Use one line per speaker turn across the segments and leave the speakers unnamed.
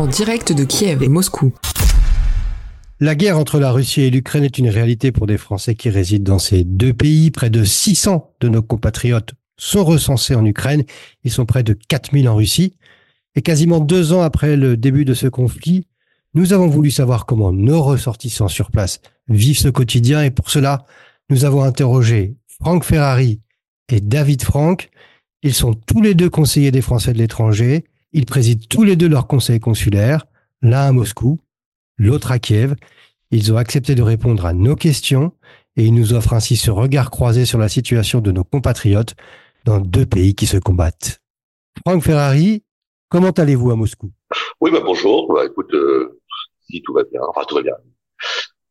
en direct de Kiev et Moscou.
La guerre entre la Russie et l'Ukraine est une réalité pour des Français qui résident dans ces deux pays. Près de 600 de nos compatriotes sont recensés en Ukraine. Ils sont près de 4000 en Russie. Et quasiment deux ans après le début de ce conflit, nous avons voulu savoir comment nos ressortissants sur place vivent ce quotidien. Et pour cela, nous avons interrogé Franck Ferrari et David Franck. Ils sont tous les deux conseillers des Français de l'étranger. Ils président tous les deux leur conseil consulaire, l'un à Moscou, l'autre à Kiev. Ils ont accepté de répondre à nos questions et ils nous offrent ainsi ce regard croisé sur la situation de nos compatriotes dans deux pays qui se combattent. Franck Ferrari, comment allez-vous à Moscou?
Oui, bah bonjour. Bah, écoute, euh, si tout va bien, enfin tout va bien.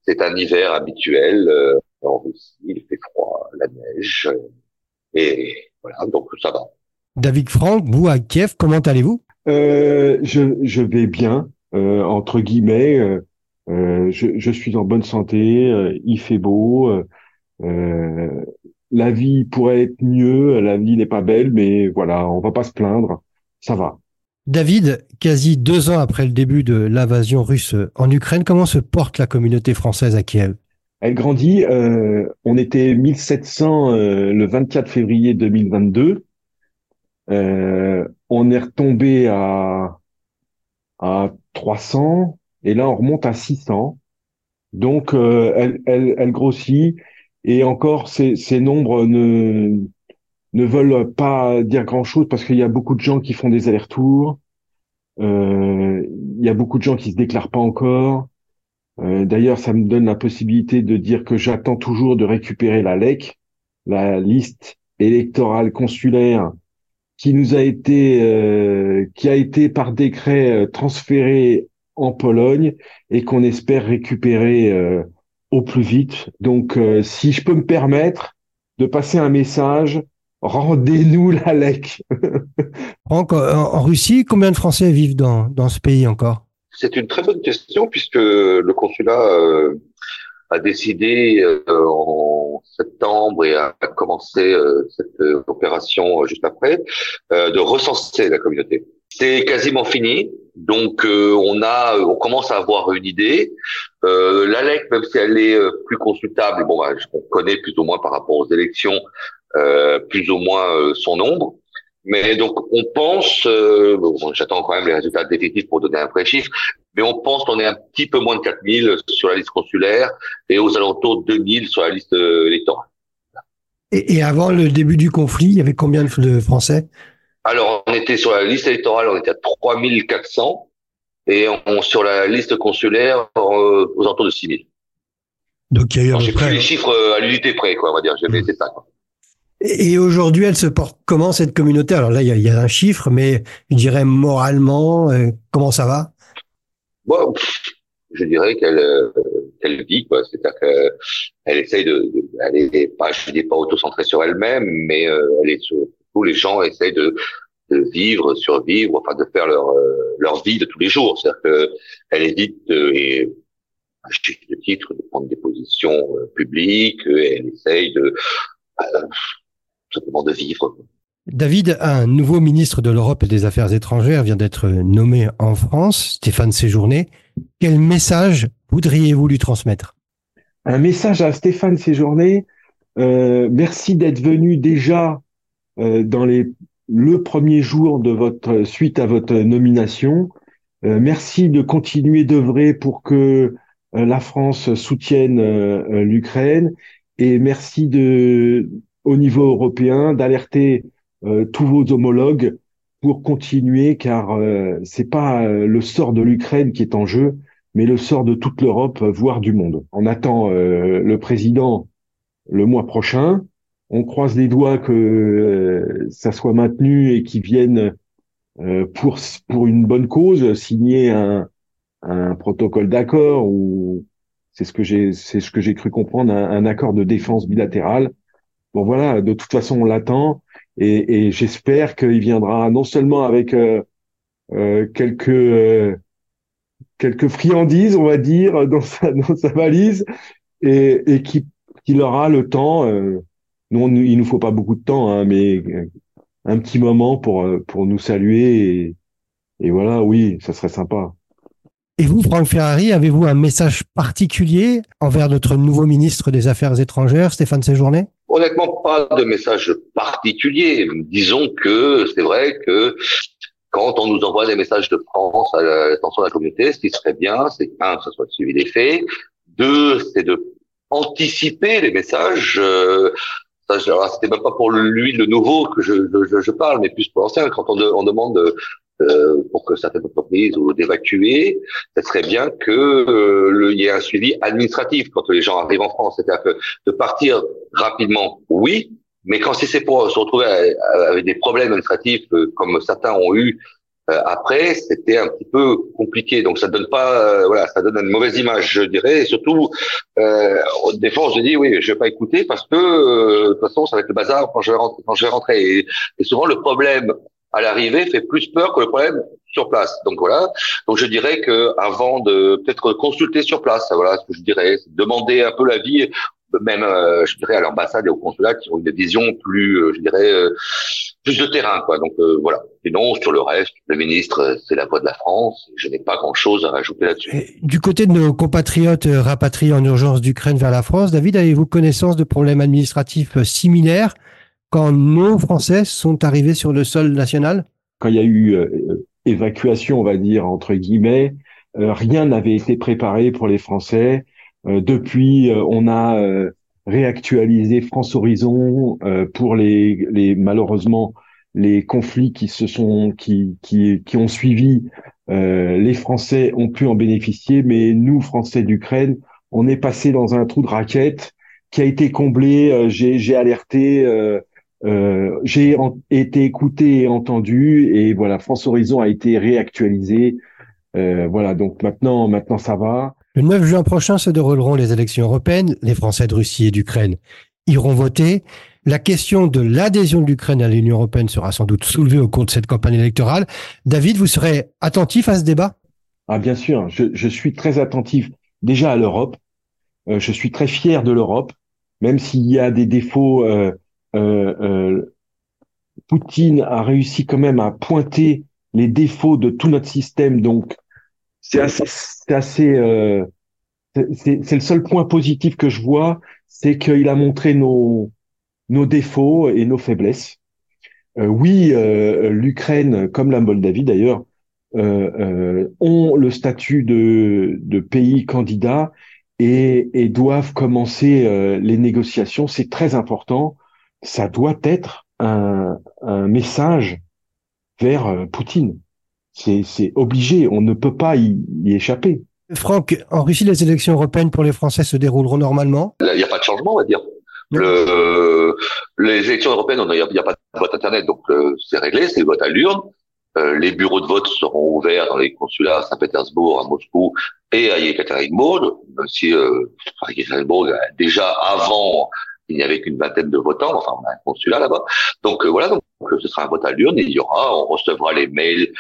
C'est un hiver habituel euh, en Russie, il fait froid, la neige, euh, et voilà, donc ça va.
David Franck, vous à Kiev, comment allez-vous?
Je, je vais bien, euh, entre guillemets. Euh, euh je, je, suis en bonne santé, euh, il fait beau. Euh, la vie pourrait être mieux, la vie n'est pas belle, mais voilà, on va pas se plaindre, ça va.
David, quasi deux ans après le début de l'invasion russe en Ukraine, comment se porte la communauté française à Kiev?
Elle grandit. on était 1700 le 24 février 2022. Euh, on est retombé à, à 300 et là on remonte à 600. Donc euh, elle, elle, elle, grossit et encore ces, ces nombres ne, ne veulent pas dire grand-chose parce qu'il y a beaucoup de gens qui font des allers-retours. Euh, il y a beaucoup de gens qui se déclarent pas encore. Euh, D'ailleurs, ça me donne la possibilité de dire que j'attends toujours de récupérer la LEC, la liste électorale consulaire qui nous a été euh, qui a été par décret euh, transféré en Pologne et qu'on espère récupérer euh, au plus vite. Donc si je peux me permettre de passer un message, rendez-nous la LEC.
Franck, en, Russie, combien de Français vivent dans, dans ce pays encore?
C'est une très bonne question puisque le consulat a décidé en septembre et a, commencé euh, cette euh, opération euh, juste après, de recenser la communauté. C'est quasiment fini, donc on a, on commence à avoir une idée. Euh, L'ALEC, même si elle est plus consultable, bon, bah, on connaît plus ou moins par rapport aux élections, plus ou moins son nombre. Mais donc on pense, bon, j'attends quand même les résultats définitifs pour donner un vrai chiffre, mais on pense qu'on est un petit peu moins de 4000 sur la liste consulaire et aux alentours de 2000 sur la liste euh, électorale.
Et, et, avant le début du conflit, il y avait combien de Français?
Alors, on était sur la liste électorale, on était à 3400 et on, sur la liste consulaire euh, aux alentours de 6000.
Donc il y a eu
J'ai pris les chiffres euh, à l'unité près, quoi, on va dire. J'ai mmh. ça. Quoi.
Et aujourd'hui, elle se porte comment cette communauté? Alors là, il y, a, il y, a, un chiffre, mais je dirais moralement, comment ça va?
Bon, je dirais qu'elle euh, qu'elle vit quoi, c'est-à-dire qu'elle essaye de, elle est pas, je dis pas auto-centrée sur elle-même, mais euh, elle est tous les gens essayent de, de vivre, survivre, enfin de faire leur euh, leur vie de tous les jours. C'est-à-dire que elle évite et à juste titre de prendre des positions publiques, elle essaye de simplement de vivre.
David, un nouveau ministre de l'Europe et des Affaires étrangères vient d'être nommé en France, Stéphane Séjourné. Quel message voudriez-vous lui transmettre?
Un message à Stéphane Séjourné. Euh, merci d'être venu déjà euh, dans les, le premier jour de votre suite à votre nomination. Euh, merci de continuer d'œuvrer pour que la France soutienne l'Ukraine et merci au niveau européen, d'alerter tous vos homologues pour continuer, car euh, c'est pas euh, le sort de l'Ukraine qui est en jeu, mais le sort de toute l'Europe, voire du monde. On attend le président le mois prochain. On croise les doigts que ça soit maintenu et qu'il vienne pour pour une bonne cause signer un, un protocole d'accord ou c'est ce que j'ai c'est ce que j'ai cru comprendre un, un, accord de défense bilatéral. Bon voilà, de toute façon on l'attend et, et j'espère qu'il viendra non seulement avec euh, euh, quelques euh, quelques friandises, on va dire, dans sa, dans sa valise, et, et qu'il aura le temps. Euh, nous, il nous faut pas beaucoup de temps, hein, mais un petit moment pour pour nous saluer. Et, et voilà, oui, ça serait sympa.
Et vous, Franck Ferrari, avez-vous un message particulier envers notre nouveau ministre des Affaires étrangères, Stéphane Séjourné?
Honnêtement, pas de message particulier. Disons que c'est vrai que quand on nous envoie des messages de France à l'attention de la communauté, ce qui serait bien, c'est un, que ça soit suivi des faits. Deux, c'est de anticiper les messages. Euh, c'était même pas pour lui le nouveau que je, parle, mais plus pour l'ancien. Quand on demande euh, pour que certaines entreprises ou d'évacuer, ce serait bien que euh, il y ait un suivi administratif quand les gens arrivent en France. C'est-à-dire que de partir rapidement, oui, mais quand c'est pour se retrouver avec des problèmes administratifs euh, comme certains ont eu après, c'était un petit peu compliqué. Donc ça donne pas, voilà, ça donne une mauvaise image, je dirais. Et surtout, euh, des fois, je dis oui, je vais pas écouter parce que de toute façon, ça va être le bazar quand je vais rentrer. Et souvent, le problème à l'arrivée fait plus peur que le problème sur place. Donc voilà. Donc je dirais que avant de peut-être consulter sur place, voilà ce que je dirais, demander un peu l'avis, même euh, je dirais à l'ambassade et au consulat qui ont une vision plus, euh, je dirais, euh, plus de terrain quoi. Donc voilà. Sinon sur le reste, le ministre c'est la voix de la France. Je n'ai pas grand-chose à rajouter là-dessus.
Du côté de nos compatriotes rapatriés en urgence d'Ukraine vers la France, David, avez-vous connaissance de problèmes administratifs similaires quand nos Français sont arrivés sur le sol national?
Quand il y a eu euh, évacuation, on va dire, entre guillemets, euh, rien n'avait été préparé pour les Français. Euh, depuis, on a réactualisé France Horizon pour les, les, malheureusement les conflits qui se sont qui qui, qui ont suivi. les Français ont pu en bénéficier, mais nous, Français d'Ukraine, on est passé dans un trou de raquette qui a été comblé. J'ai alerté euh, j'ai été écouté et entendu et voilà, France Horizon a été réactualisé. Euh, voilà, donc maintenant, maintenant ça va.
Le 9 juin prochain se dérouleront les élections européennes. Les Français de Russie et d'Ukraine iront voter. La question de l'adhésion de l'Ukraine à l'Union européenne sera sans doute soulevée au cours de cette campagne électorale. David, vous serez attentif à ce débat?
Ah bien sûr, je, je suis très attentif déjà à l'Europe. Euh, je suis très fier de l'Europe, même s'il y a des défauts euh, euh, euh, Poutine a réussi quand même à pointer les défauts de tout notre système. Donc, c'est assez, c'est assez, euh, c'est le seul point positif que je vois, c'est qu'il a montré nos nos défauts et nos faiblesses. Euh, oui, euh, l'Ukraine, comme la Moldavie d'ailleurs, ont le statut de, de pays candidat et, et doivent commencer les négociations. C'est très important ça doit être un, un message vers euh, Poutine. C'est obligé, on ne peut pas y, échapper.
Franck, en Russie, les élections européennes pour les Français se dérouleront normalement?
Il n'y a pas de changement, on va dire. Le, les élections européennes, il n'y a, pas de vote Internet, donc euh, c'est réglé, c'est le vote à l'urne. Euh, les bureaux de vote seront ouverts dans les consulats à Saint-Pétersbourg, à Moscou et à Yekaterinbourg, même si euh, Yekaterinbourg, déjà avant il n'y avait qu'une vingtaine de votants, enfin on a un consulat là-bas. Donc euh, voilà, donc ce sera un vote à l'urne, il y aura, on recevra les mails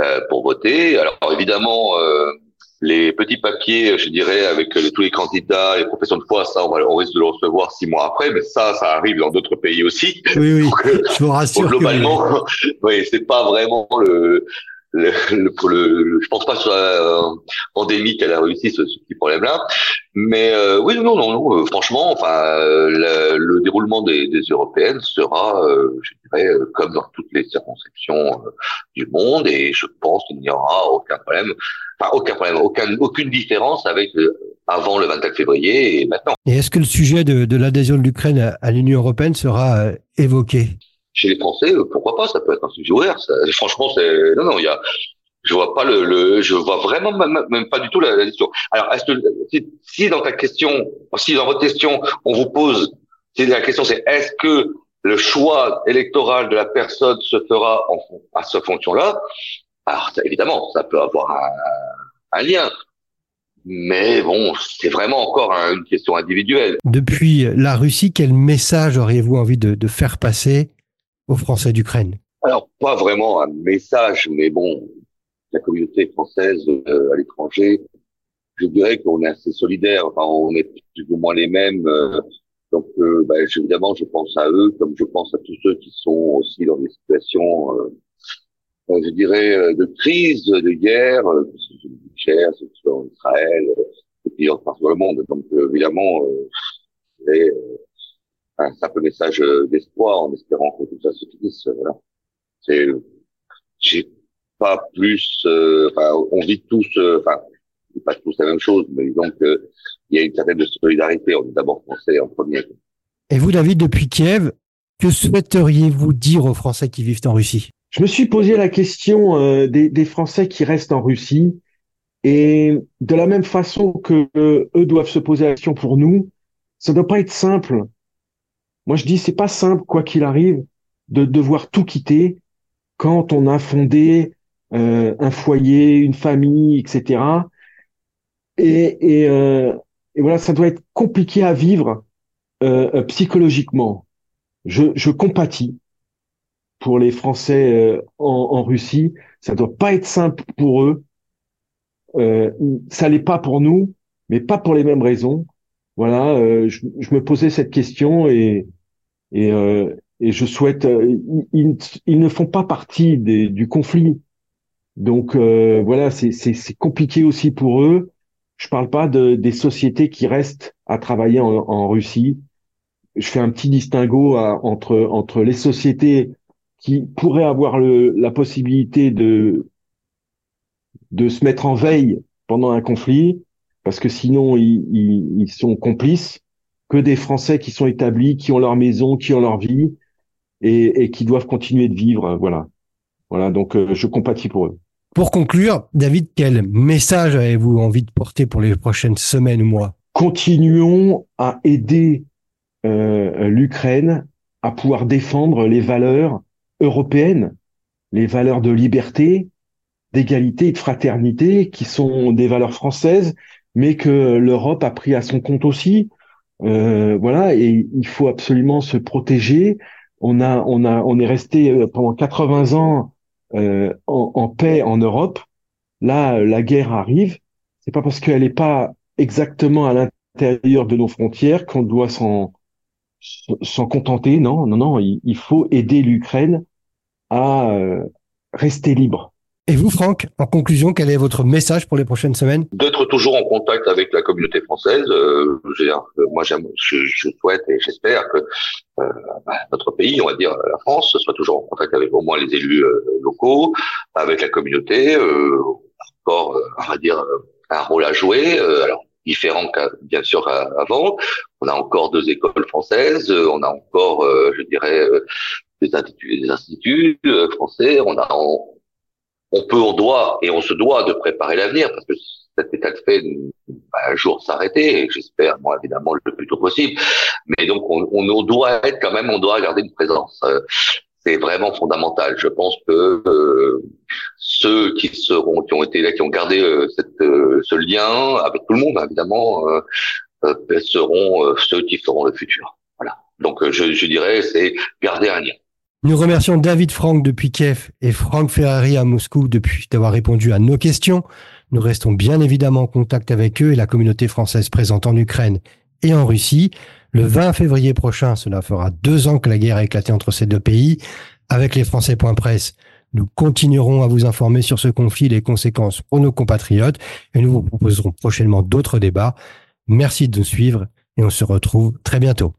euh, pour voter. Alors évidemment, euh, les petits papiers, je dirais, avec tous les candidats, les professions de foi, ça, on, va, on risque de le recevoir six mois après, mais ça, ça arrive dans d'autres pays aussi.
Oui, oui, je vous rassure.
globalement, oui, c'est pas vraiment le le, le, je pense pas que ce soit euh, endémique à la Russie ce, petit problème-là, mais euh, oui non non non euh, franchement enfin euh, le, déroulement des, des, européennes sera je dirais comme dans toutes les circonscriptions du monde. Et je pense qu'il n'y aura aucun problème enfin aucun problème aucun, aucune différence avec avant le 24 février et maintenant.
Et est-ce que le sujet de, de l'adhésion de l'Ukraine à l'Union européenne sera évoqué?
Chez les Français, euh, pourquoi pas Ça peut être un sujet ouvert. Ça, franchement, c'est non, non, il y a. Je vois pas le, le je vois vraiment même, pas du tout la, la question. Alors, est-ce que si, si, dans ta question, si dans votre question, on vous pose, si la question c'est est-ce que le choix électoral de la personne se fera en, à cette fonction-là Alors, évidemment, ça peut avoir un, un lien. Mais bon, c'est vraiment encore une question individuelle.
Depuis la Russie, quel message auriez-vous envie de, de faire passer aux Français d'Ukraine
Alors, pas vraiment un message, mais bon, la communauté française euh, à l'étranger, je dirais qu'on est assez solidaire, enfin, on est plus ou moins les mêmes. Euh, donc, euh, bah, évidemment, je pense à eux, comme je pense à tous ceux qui sont aussi dans des situations je dirais, de crise, de guerre, cher, c'est en Israël, et puis partout dans le monde. Donc évidemment, c'est un simple message d'espoir en espérant que tout ça se finisse. Voilà. C'est, j'ai pas plus, enfin, on vit tous, enfin, pas tous la même chose, mais disons qu'il y a une certaine solidarité. On est d'abord français en premier.
Et vous, David, depuis Kiev, que souhaiteriez-vous dire aux Français qui vivent en Russie?
Je me suis posé la question euh, des, des, Français qui restent en Russie. Et de la même façon que euh, eux doivent se poser la question pour nous, ça ne doit pas être simple. Moi, je dis, c'est pas simple, quoi qu'il arrive, de devoir tout quitter quand on a fondé euh, un foyer, une famille, etc. Et, et, euh, et, voilà, ça doit être compliqué à vivre euh, euh, psychologiquement. Je, je compatis pour les Français euh, en, en, Russie. Ça doit pas être simple pour eux. Euh, ça l'est pas pour nous, mais pas pour les mêmes raisons. Voilà, je, je, me posais cette question et et, et je souhaite. Ils, ils, ne font pas partie du conflit, donc voilà, c'est compliqué aussi pour eux. Je parle pas de, des sociétés qui restent à travailler en, Russie. Je fais un petit distinguo entre les sociétés qui pourraient avoir la possibilité de se mettre en veille pendant un conflit, parce que sinon ils sont complices, que des Français qui sont établis, qui ont leur maison, qui ont leur vie et, et qui doivent continuer de vivre. Voilà, voilà. Donc euh, je compatis pour eux.
Pour conclure, David, quel message avez-vous envie de porter pour les prochaines semaines ou mois?
Continuons à aider euh, l'Ukraine à pouvoir défendre les valeurs européennes, les valeurs de liberté, d'égalité et de fraternité, qui sont des valeurs françaises, mais que l'Europe a pris à son compte aussi. Euh, voilà, et il faut absolument se protéger. On a, on a, on est resté euh, pendant 80 ans euh, en, paix en Europe. Là, la guerre arrive. C'est pas parce qu'elle n'est pas exactement à l'intérieur de nos frontières qu'on doit s'en s'en contenter. Non, non, non. Il, faut aider l'Ukraine à rester libre.
Et vous, Franck, en conclusion, quel est votre message pour les prochaines semaines?
D'être toujours en contact avec la communauté française. Euh, moi, je, je, souhaite et j'espère que euh, bah, notre pays, on va dire la France, soit toujours en contact avec au moins les élus euh, locaux, avec la communauté. Euh, encore, euh, on va dire, un rôle à jouer. alors différent bien sûr avant. On a encore deux écoles françaises, on a encore, je dirais, des instituts, des instituts français. On a on peut, on doit et on se doit de préparer l'avenir parce que cet état de fait va un jour s'arrêter, j'espère, moi évidemment le plus tôt possible. Mais donc on, on, doit être quand même, on doit garder une présence. Euh, c'est vraiment fondamental. Je pense que euh, ceux qui seront, qui ont été là, qui ont gardé euh, cette, ce lien avec tout le monde, évidemment, seront ceux qui feront le futur. Voilà. Donc je, je dirais, c'est garder un lien.
Nous remercions David Franck depuis Kiev et Franck Ferrari à Moscou depuis d'avoir répondu à nos questions. Nous restons bien évidemment en contact avec eux et la communauté française présente en Ukraine et en Russie. Le 20 février prochain, cela fera deux ans que la guerre a éclaté entre ces deux pays. Avec les Français.press, nous continuerons à vous informer sur ce conflit et les conséquences pour nos compatriotes et nous vous proposerons prochainement d'autres débats. Merci de nous suivre et on se retrouve très bientôt.